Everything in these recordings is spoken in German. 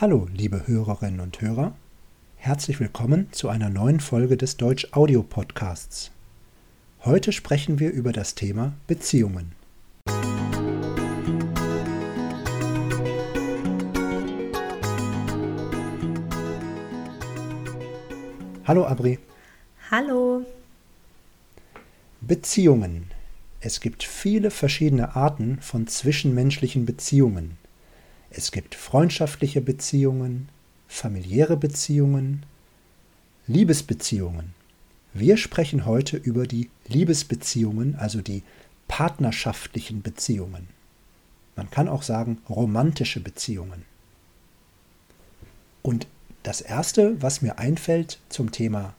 Hallo, liebe Hörerinnen und Hörer. Herzlich willkommen zu einer neuen Folge des Deutsch Audio Podcasts. Heute sprechen wir über das Thema Beziehungen. Hallo Abri. Hallo. Beziehungen. Es gibt viele verschiedene Arten von zwischenmenschlichen Beziehungen. Es gibt freundschaftliche Beziehungen, familiäre Beziehungen, Liebesbeziehungen. Wir sprechen heute über die Liebesbeziehungen, also die partnerschaftlichen Beziehungen. Man kann auch sagen romantische Beziehungen. Und das Erste, was mir einfällt zum Thema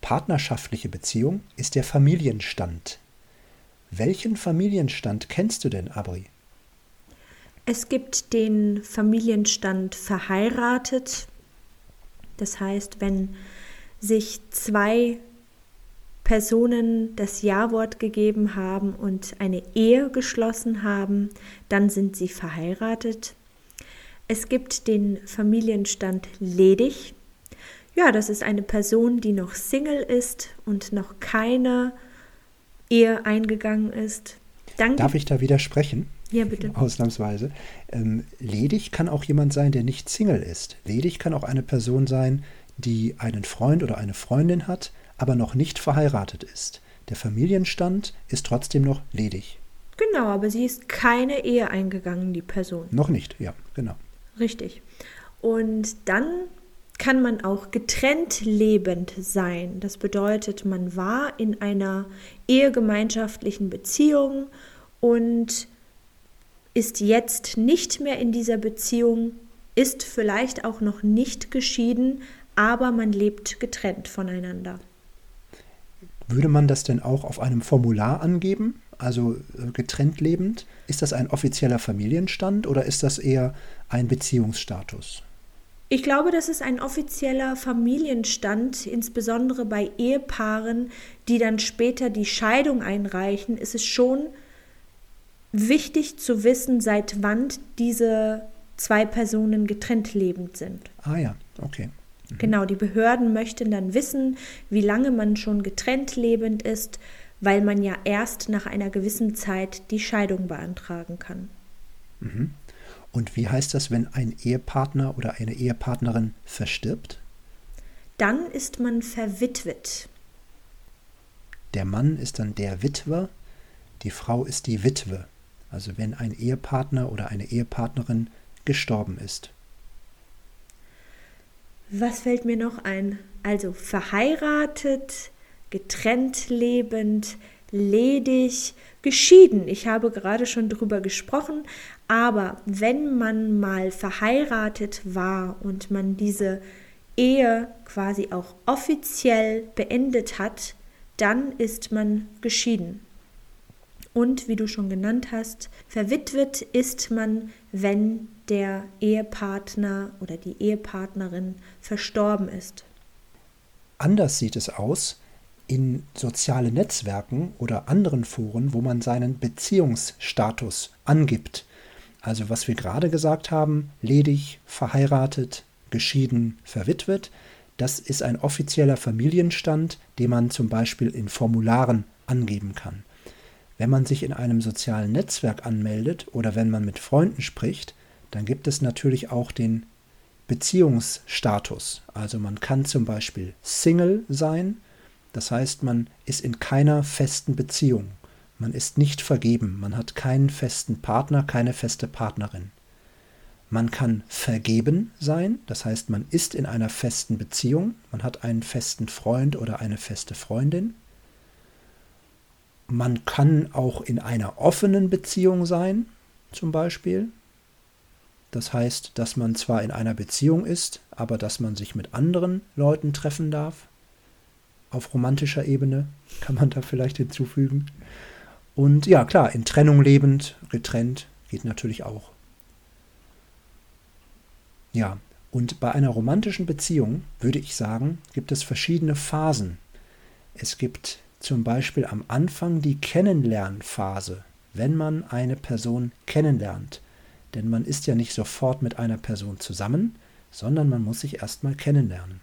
partnerschaftliche Beziehung, ist der Familienstand. Welchen Familienstand kennst du denn, Abri? Es gibt den Familienstand verheiratet. Das heißt, wenn sich zwei Personen das Ja-Wort gegeben haben und eine Ehe geschlossen haben, dann sind sie verheiratet. Es gibt den Familienstand ledig. Ja, das ist eine Person, die noch Single ist und noch keine Ehe eingegangen ist. Dann Darf ich da widersprechen? Ja, bitte. Ausnahmsweise. Ähm, ledig kann auch jemand sein, der nicht Single ist. Ledig kann auch eine Person sein, die einen Freund oder eine Freundin hat, aber noch nicht verheiratet ist. Der Familienstand ist trotzdem noch ledig. Genau, aber sie ist keine Ehe eingegangen, die Person. Noch nicht, ja, genau. Richtig. Und dann kann man auch getrennt lebend sein. Das bedeutet, man war in einer ehegemeinschaftlichen Beziehung und ist jetzt nicht mehr in dieser Beziehung, ist vielleicht auch noch nicht geschieden, aber man lebt getrennt voneinander. Würde man das denn auch auf einem Formular angeben? Also äh, getrennt lebend? Ist das ein offizieller Familienstand oder ist das eher ein Beziehungsstatus? Ich glaube, das ist ein offizieller Familienstand, insbesondere bei Ehepaaren, die dann später die Scheidung einreichen, ist es schon wichtig zu wissen, seit wann diese zwei Personen getrennt lebend sind. Ah ja, okay. Mhm. Genau, die Behörden möchten dann wissen, wie lange man schon getrennt lebend ist, weil man ja erst nach einer gewissen Zeit die Scheidung beantragen kann. Mhm. Und wie heißt das, wenn ein Ehepartner oder eine Ehepartnerin verstirbt? Dann ist man verwitwet. Der Mann ist dann der Witwer, die Frau ist die Witwe also wenn ein Ehepartner oder eine Ehepartnerin gestorben ist. Was fällt mir noch ein? Also verheiratet, getrennt lebend, ledig, geschieden. Ich habe gerade schon drüber gesprochen, aber wenn man mal verheiratet war und man diese Ehe quasi auch offiziell beendet hat, dann ist man geschieden. Und wie du schon genannt hast, verwitwet ist man, wenn der Ehepartner oder die Ehepartnerin verstorben ist. Anders sieht es aus in sozialen Netzwerken oder anderen Foren, wo man seinen Beziehungsstatus angibt. Also was wir gerade gesagt haben, ledig, verheiratet, geschieden, verwitwet, das ist ein offizieller Familienstand, den man zum Beispiel in Formularen angeben kann. Wenn man sich in einem sozialen Netzwerk anmeldet oder wenn man mit Freunden spricht, dann gibt es natürlich auch den Beziehungsstatus. Also man kann zum Beispiel Single sein, das heißt man ist in keiner festen Beziehung. Man ist nicht vergeben, man hat keinen festen Partner, keine feste Partnerin. Man kann vergeben sein, das heißt man ist in einer festen Beziehung, man hat einen festen Freund oder eine feste Freundin. Man kann auch in einer offenen Beziehung sein, zum Beispiel. Das heißt, dass man zwar in einer Beziehung ist, aber dass man sich mit anderen Leuten treffen darf. Auf romantischer Ebene kann man da vielleicht hinzufügen. Und ja, klar, in Trennung lebend, getrennt, geht natürlich auch. Ja, und bei einer romantischen Beziehung würde ich sagen, gibt es verschiedene Phasen. Es gibt zum Beispiel am Anfang die Kennenlernphase, wenn man eine Person kennenlernt. Denn man ist ja nicht sofort mit einer Person zusammen, sondern man muss sich erstmal kennenlernen.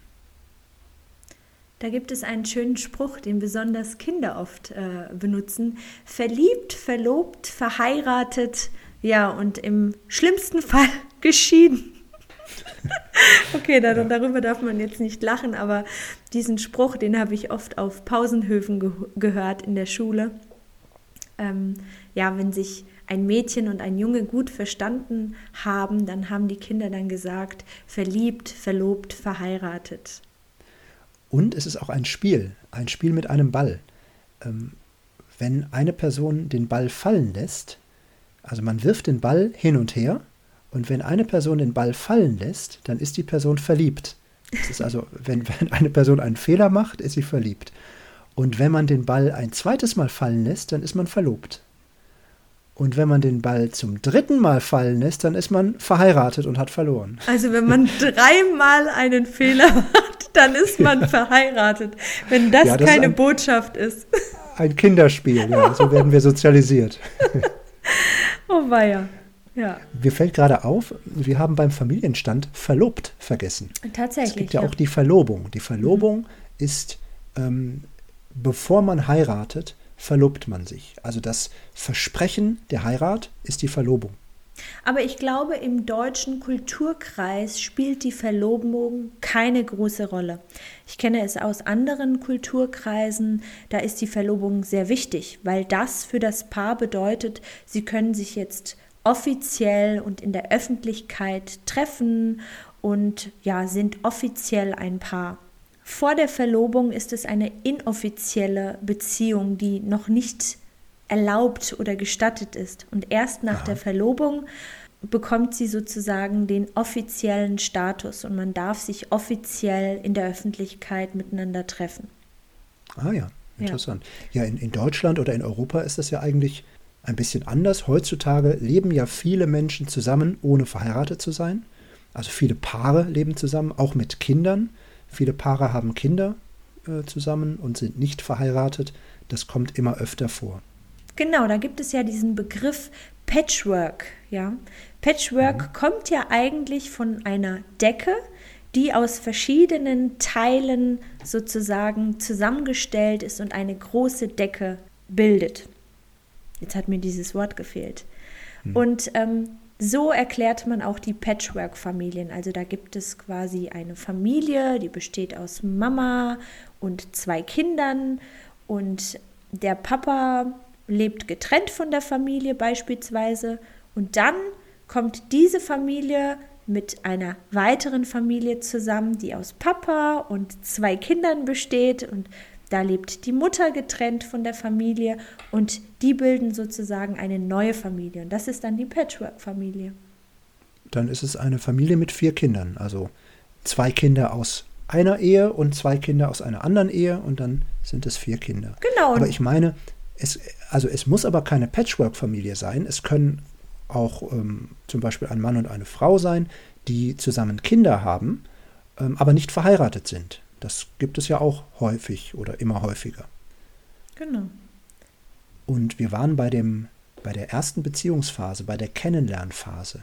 Da gibt es einen schönen Spruch, den besonders Kinder oft äh, benutzen. Verliebt, verlobt, verheiratet, ja, und im schlimmsten Fall geschieden. okay, da, ja. darüber darf man jetzt nicht lachen, aber diesen Spruch, den habe ich oft auf Pausenhöfen ge gehört in der Schule. Ähm, ja, wenn sich ein Mädchen und ein Junge gut verstanden haben, dann haben die Kinder dann gesagt, verliebt, verlobt, verheiratet. Und es ist auch ein Spiel, ein Spiel mit einem Ball. Ähm, wenn eine Person den Ball fallen lässt, also man wirft den Ball hin und her und wenn eine Person den Ball fallen lässt, dann ist die Person verliebt. Das ist also, wenn, wenn eine Person einen Fehler macht, ist sie verliebt. Und wenn man den Ball ein zweites Mal fallen lässt, dann ist man verlobt. Und wenn man den Ball zum dritten Mal fallen lässt, dann ist man verheiratet und hat verloren. Also wenn man dreimal einen Fehler macht, dann ist man verheiratet. Wenn das, ja, das keine ist ein, Botschaft ist. Ein Kinderspiel, ja, so werden wir sozialisiert. oh weia. Ja. Mir fällt gerade auf, wir haben beim Familienstand verlobt vergessen. Tatsächlich. Es gibt ja, ja. auch die Verlobung. Die Verlobung mhm. ist, ähm, bevor man heiratet, verlobt man sich. Also das Versprechen der Heirat ist die Verlobung. Aber ich glaube, im deutschen Kulturkreis spielt die Verlobung keine große Rolle. Ich kenne es aus anderen Kulturkreisen, da ist die Verlobung sehr wichtig, weil das für das Paar bedeutet, sie können sich jetzt offiziell und in der Öffentlichkeit treffen und ja, sind offiziell ein Paar. Vor der Verlobung ist es eine inoffizielle Beziehung, die noch nicht erlaubt oder gestattet ist. Und erst nach Aha. der Verlobung bekommt sie sozusagen den offiziellen Status und man darf sich offiziell in der Öffentlichkeit miteinander treffen. Ah ja, interessant. Ja, ja in, in Deutschland oder in Europa ist das ja eigentlich ein bisschen anders. Heutzutage leben ja viele Menschen zusammen, ohne verheiratet zu sein. Also viele Paare leben zusammen, auch mit Kindern. Viele Paare haben Kinder äh, zusammen und sind nicht verheiratet. Das kommt immer öfter vor. Genau, da gibt es ja diesen Begriff Patchwork. Ja? Patchwork mhm. kommt ja eigentlich von einer Decke, die aus verschiedenen Teilen sozusagen zusammengestellt ist und eine große Decke bildet. Jetzt hat mir dieses Wort gefehlt. Mhm. Und ähm, so erklärt man auch die Patchwork-Familien. Also da gibt es quasi eine Familie, die besteht aus Mama und zwei Kindern und der Papa lebt getrennt von der Familie beispielsweise und dann kommt diese Familie mit einer weiteren Familie zusammen, die aus Papa und zwei Kindern besteht und da lebt die Mutter getrennt von der Familie und die bilden sozusagen eine neue Familie. Und das ist dann die Patchwork-Familie. Dann ist es eine Familie mit vier Kindern. Also zwei Kinder aus einer Ehe und zwei Kinder aus einer anderen Ehe und dann sind es vier Kinder. Genau. Aber ich meine, es, also es muss aber keine Patchwork-Familie sein. Es können auch ähm, zum Beispiel ein Mann und eine Frau sein, die zusammen Kinder haben, ähm, aber nicht verheiratet sind. Das gibt es ja auch häufig oder immer häufiger. Genau. Und wir waren bei, dem, bei der ersten Beziehungsphase, bei der Kennenlernphase.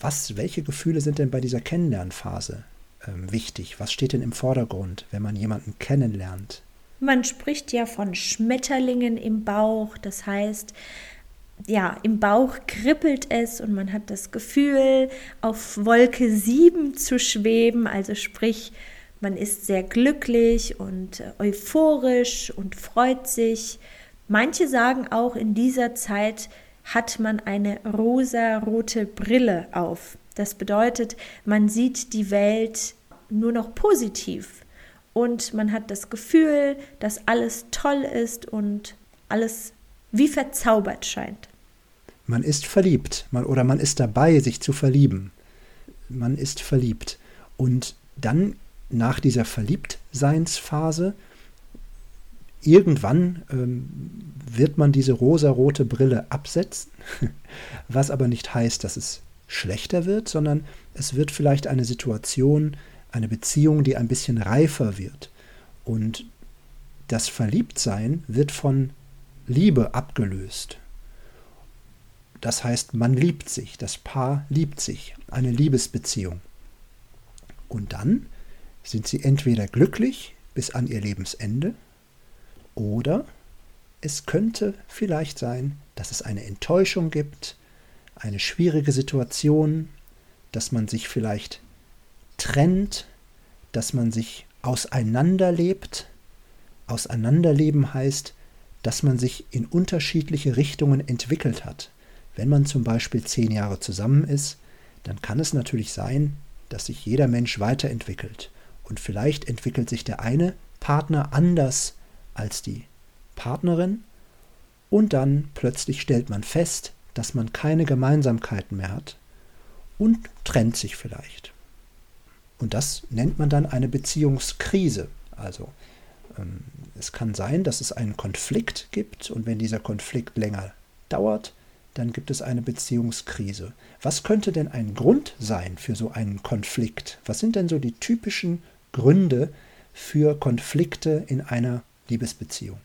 Was, welche Gefühle sind denn bei dieser Kennenlernphase ähm, wichtig? Was steht denn im Vordergrund, wenn man jemanden kennenlernt? Man spricht ja von Schmetterlingen im Bauch, das heißt, ja, im Bauch kribbelt es und man hat das Gefühl, auf Wolke 7 zu schweben, also sprich, man ist sehr glücklich und äh, euphorisch und freut sich. Manche sagen auch, in dieser Zeit hat man eine rosa-rote Brille auf. Das bedeutet, man sieht die Welt nur noch positiv und man hat das Gefühl, dass alles toll ist und alles wie verzaubert scheint. Man ist verliebt man, oder man ist dabei, sich zu verlieben. Man ist verliebt. Und dann nach dieser Verliebtseinsphase, irgendwann ähm, wird man diese rosarote Brille absetzen, was aber nicht heißt, dass es schlechter wird, sondern es wird vielleicht eine Situation, eine Beziehung, die ein bisschen reifer wird. Und das Verliebtsein wird von Liebe abgelöst. Das heißt, man liebt sich, das Paar liebt sich, eine Liebesbeziehung. Und dann sind sie entweder glücklich bis an ihr Lebensende oder es könnte vielleicht sein, dass es eine Enttäuschung gibt, eine schwierige Situation, dass man sich vielleicht trennt, dass man sich auseinanderlebt. Auseinanderleben heißt, dass man sich in unterschiedliche Richtungen entwickelt hat. Wenn man zum Beispiel zehn Jahre zusammen ist, dann kann es natürlich sein, dass sich jeder Mensch weiterentwickelt. Und vielleicht entwickelt sich der eine Partner anders als die Partnerin und dann plötzlich stellt man fest, dass man keine Gemeinsamkeiten mehr hat und trennt sich vielleicht. Und das nennt man dann eine Beziehungskrise. Also ähm, es kann sein, dass es einen Konflikt gibt und wenn dieser Konflikt länger dauert, dann gibt es eine Beziehungskrise. Was könnte denn ein Grund sein für so einen Konflikt? Was sind denn so die typischen Gründe für Konflikte in einer Liebesbeziehung?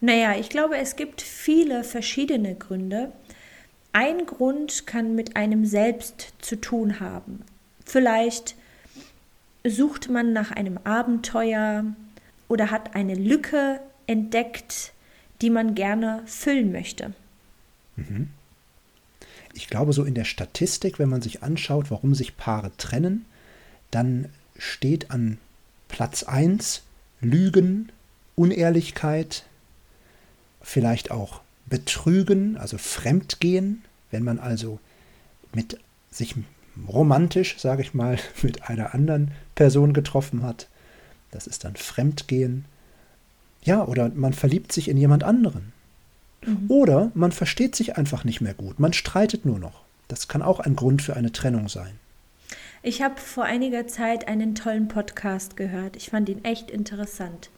Naja, ich glaube, es gibt viele verschiedene Gründe. Ein Grund kann mit einem selbst zu tun haben. Vielleicht sucht man nach einem Abenteuer oder hat eine Lücke entdeckt, die man gerne füllen möchte. Mhm. Ich glaube, so in der Statistik, wenn man sich anschaut, warum sich Paare trennen, dann steht an Platz 1 Lügen, Unehrlichkeit, vielleicht auch Betrügen, also Fremdgehen, wenn man also mit sich romantisch, sage ich mal, mit einer anderen Person getroffen hat. Das ist dann Fremdgehen. Ja, oder man verliebt sich in jemand anderen. Mhm. Oder man versteht sich einfach nicht mehr gut. Man streitet nur noch. Das kann auch ein Grund für eine Trennung sein. Ich habe vor einiger Zeit einen tollen Podcast gehört. Ich fand ihn echt interessant.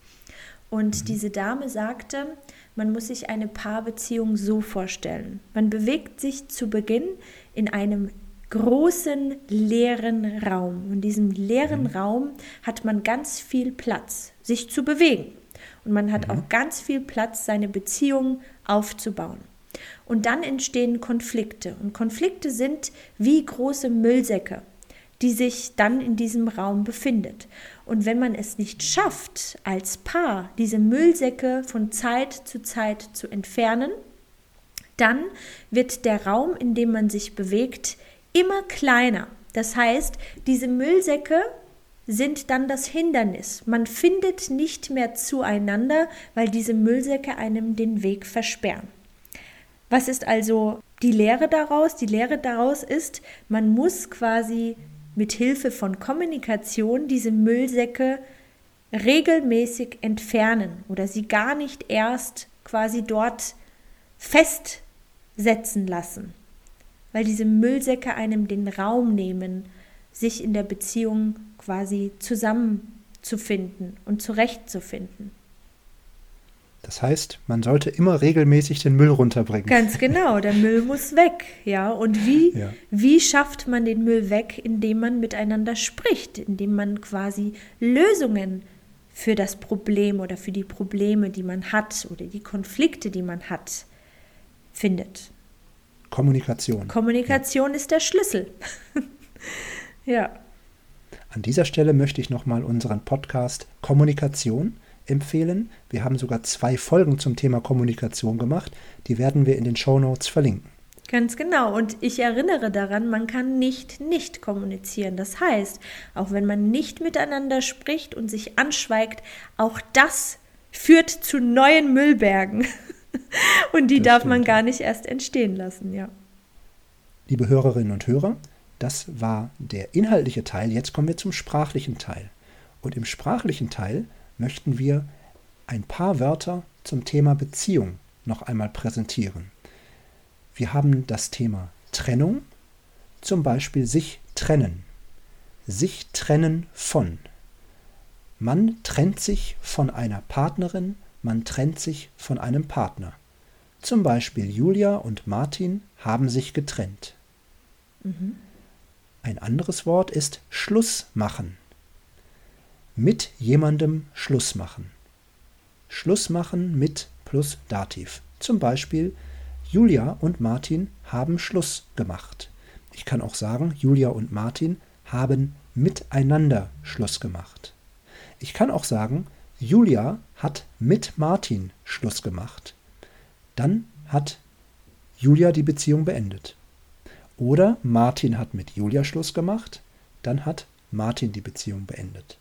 Und mhm. diese Dame sagte, man muss sich eine Paarbeziehung so vorstellen. Man bewegt sich zu Beginn in einem großen leeren Raum. Und in diesem leeren mhm. Raum hat man ganz viel Platz, sich zu bewegen. Und man hat mhm. auch ganz viel Platz, seine Beziehung aufzubauen. Und dann entstehen Konflikte. Und Konflikte sind wie große Müllsäcke, die sich dann in diesem Raum befindet. Und wenn man es nicht schafft, als Paar diese Müllsäcke von Zeit zu Zeit zu entfernen, dann wird der Raum, in dem man sich bewegt, immer kleiner. Das heißt, diese Müllsäcke sind dann das Hindernis. Man findet nicht mehr zueinander, weil diese Müllsäcke einem den Weg versperren. Was ist also die Lehre daraus? Die Lehre daraus ist, man muss quasi mit Hilfe von Kommunikation diese Müllsäcke regelmäßig entfernen oder sie gar nicht erst quasi dort festsetzen lassen, weil diese Müllsäcke einem den Raum nehmen, sich in der Beziehung quasi zusammenzufinden und zurechtzufinden. Das heißt, man sollte immer regelmäßig den Müll runterbringen. Ganz genau, der Müll muss weg, ja. Und wie, ja. wie schafft man den Müll weg, indem man miteinander spricht, indem man quasi Lösungen für das Problem oder für die Probleme, die man hat oder die Konflikte, die man hat, findet. Kommunikation. Kommunikation ja. ist der Schlüssel. ja. An dieser Stelle möchte ich nochmal unseren Podcast Kommunikation empfehlen. Wir haben sogar zwei Folgen zum Thema Kommunikation gemacht. Die werden wir in den Show Notes verlinken. Ganz genau. Und ich erinnere daran, man kann nicht nicht kommunizieren. Das heißt, auch wenn man nicht miteinander spricht und sich anschweigt, auch das führt zu neuen Müllbergen. und die das darf stimmt, man gar nicht erst entstehen lassen, ja. Liebe Hörerinnen und Hörer, das war der inhaltliche Teil. Jetzt kommen wir zum sprachlichen Teil. Und im sprachlichen Teil möchten wir ein paar Wörter zum Thema Beziehung noch einmal präsentieren. Wir haben das Thema Trennung, zum Beispiel sich trennen, sich trennen von. Man trennt sich von einer Partnerin, man trennt sich von einem Partner. Zum Beispiel Julia und Martin haben sich getrennt. Mhm. Ein anderes Wort ist Schluss machen mit jemandem Schluss machen. Schluss machen mit plus Dativ. Zum Beispiel, Julia und Martin haben Schluss gemacht. Ich kann auch sagen, Julia und Martin haben miteinander Schluss gemacht. Ich kann auch sagen, Julia hat mit Martin Schluss gemacht. Dann hat Julia die Beziehung beendet. Oder Martin hat mit Julia Schluss gemacht, dann hat Martin die Beziehung beendet.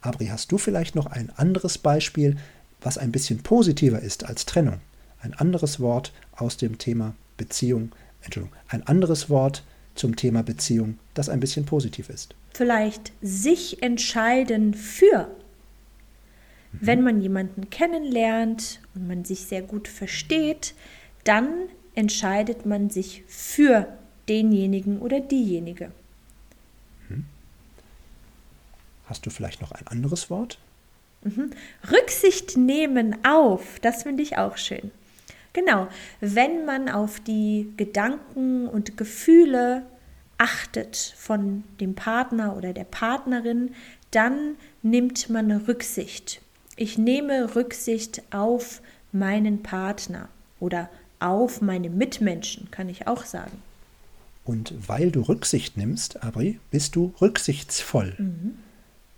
Abri, hast du vielleicht noch ein anderes Beispiel, was ein bisschen positiver ist als Trennung? Ein anderes Wort aus dem Thema Beziehung, Entschuldigung, ein anderes Wort zum Thema Beziehung, das ein bisschen positiv ist. Vielleicht sich entscheiden für. Mhm. Wenn man jemanden kennenlernt und man sich sehr gut versteht, dann entscheidet man sich für denjenigen oder diejenige. Mhm. Hast du vielleicht noch ein anderes Wort? Mhm. Rücksicht nehmen auf, das finde ich auch schön. Genau, wenn man auf die Gedanken und Gefühle achtet von dem Partner oder der Partnerin, dann nimmt man Rücksicht. Ich nehme Rücksicht auf meinen Partner oder auf meine Mitmenschen, kann ich auch sagen. Und weil du Rücksicht nimmst, Abri, bist du rücksichtsvoll. Mhm.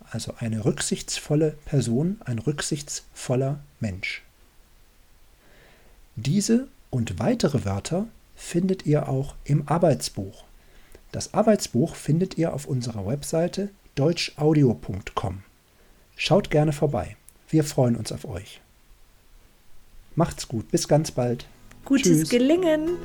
Also eine rücksichtsvolle Person, ein rücksichtsvoller Mensch. Diese und weitere Wörter findet ihr auch im Arbeitsbuch. Das Arbeitsbuch findet ihr auf unserer Webseite deutschaudio.com. Schaut gerne vorbei. Wir freuen uns auf euch. Macht's gut. Bis ganz bald. Gutes Tschüss. Gelingen.